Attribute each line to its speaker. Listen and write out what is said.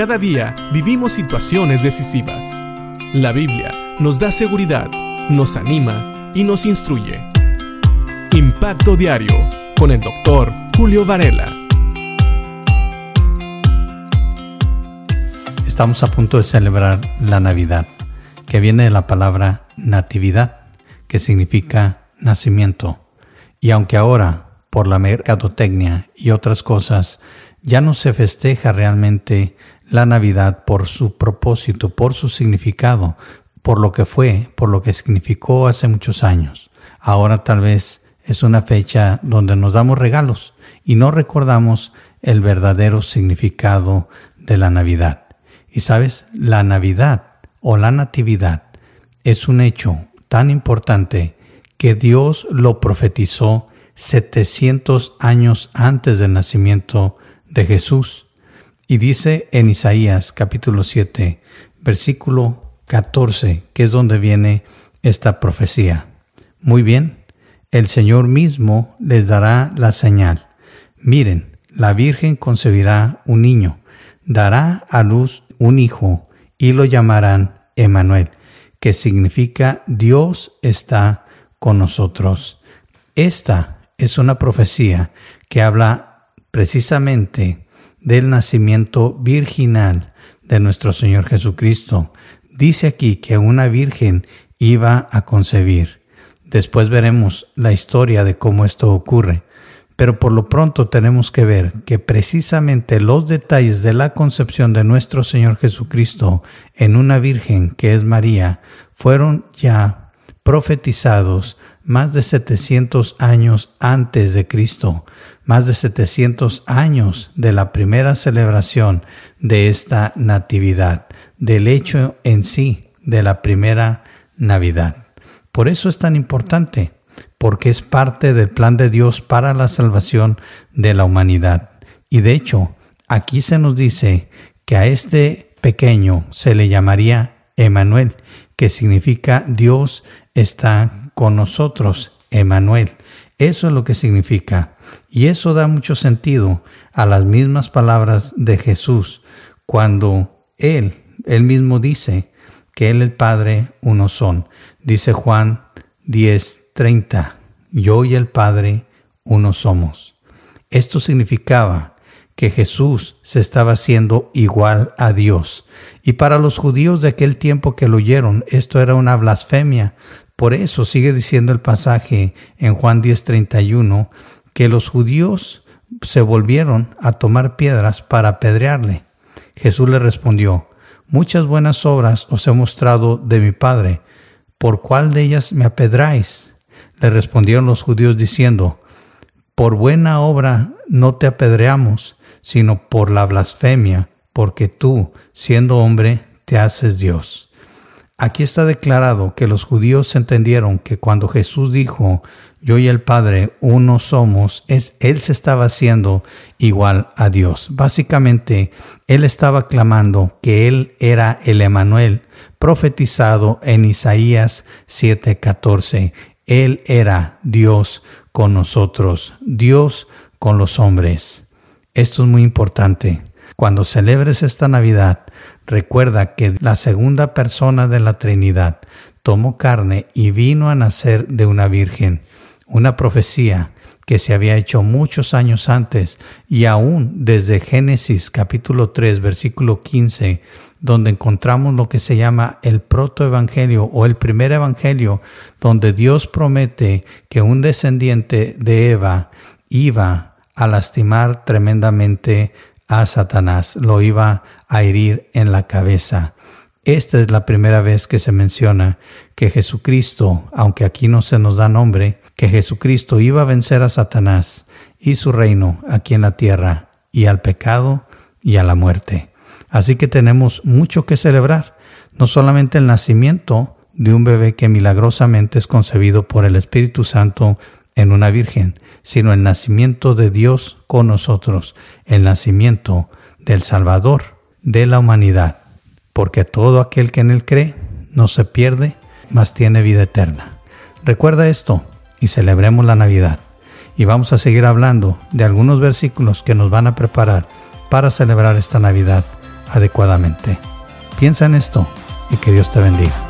Speaker 1: Cada día vivimos situaciones decisivas. La Biblia nos da seguridad, nos anima y nos instruye. Impacto Diario con el doctor Julio Varela.
Speaker 2: Estamos a punto de celebrar la Navidad, que viene de la palabra natividad, que significa nacimiento. Y aunque ahora, por la mercadotecnia y otras cosas, ya no se festeja realmente la Navidad por su propósito, por su significado, por lo que fue, por lo que significó hace muchos años. Ahora tal vez es una fecha donde nos damos regalos y no recordamos el verdadero significado de la Navidad. Y sabes, la Navidad o la Natividad es un hecho tan importante que Dios lo profetizó 700 años antes del nacimiento de Jesús. Y dice en Isaías capítulo 7, versículo 14, que es donde viene esta profecía. Muy bien, el Señor mismo les dará la señal. Miren, la Virgen concebirá un niño, dará a luz un hijo y lo llamarán Emanuel, que significa Dios está con nosotros. Esta es una profecía que habla precisamente del nacimiento virginal de nuestro Señor Jesucristo. Dice aquí que una virgen iba a concebir. Después veremos la historia de cómo esto ocurre. Pero por lo pronto tenemos que ver que precisamente los detalles de la concepción de nuestro Señor Jesucristo en una virgen que es María fueron ya profetizados más de 700 años antes de Cristo, más de 700 años de la primera celebración de esta natividad, del hecho en sí de la primera Navidad. Por eso es tan importante, porque es parte del plan de Dios para la salvación de la humanidad. Y de hecho, aquí se nos dice que a este pequeño se le llamaría Emanuel, que significa Dios está con nosotros, Emanuel. Eso es lo que significa. Y eso da mucho sentido a las mismas palabras de Jesús cuando Él, Él mismo dice que Él y el Padre uno son. Dice Juan 10, 30, yo y el Padre uno somos. Esto significaba que Jesús se estaba haciendo igual a Dios. Y para los judíos de aquel tiempo que lo oyeron, esto era una blasfemia. Por eso sigue diciendo el pasaje en Juan 10:31 que los judíos se volvieron a tomar piedras para apedrearle. Jesús le respondió, Muchas buenas obras os he mostrado de mi Padre, ¿por cuál de ellas me apedráis? Le respondieron los judíos diciendo, Por buena obra no te apedreamos, sino por la blasfemia, porque tú, siendo hombre, te haces Dios. Aquí está declarado que los judíos entendieron que cuando Jesús dijo, yo y el Padre uno somos, es, Él se estaba haciendo igual a Dios. Básicamente, Él estaba clamando que Él era el Emanuel, profetizado en Isaías 7:14. Él era Dios con nosotros, Dios con los hombres. Esto es muy importante. Cuando celebres esta Navidad, recuerda que la segunda persona de la Trinidad tomó carne y vino a nacer de una virgen, una profecía que se había hecho muchos años antes y aún desde Génesis capítulo 3 versículo 15, donde encontramos lo que se llama el protoevangelio o el primer evangelio, donde Dios promete que un descendiente de Eva iba a lastimar tremendamente a Satanás, lo iba a herir en la cabeza. Esta es la primera vez que se menciona que Jesucristo, aunque aquí no se nos da nombre, que Jesucristo iba a vencer a Satanás y su reino aquí en la tierra, y al pecado y a la muerte. Así que tenemos mucho que celebrar, no solamente el nacimiento de un bebé que milagrosamente es concebido por el Espíritu Santo en una virgen, sino el nacimiento de Dios con nosotros, el nacimiento del Salvador de la humanidad, porque todo aquel que en él cree no se pierde, mas tiene vida eterna. Recuerda esto y celebremos la Navidad. Y vamos a seguir hablando de algunos versículos que nos van a preparar para celebrar esta Navidad adecuadamente. Piensa en esto y que Dios te bendiga.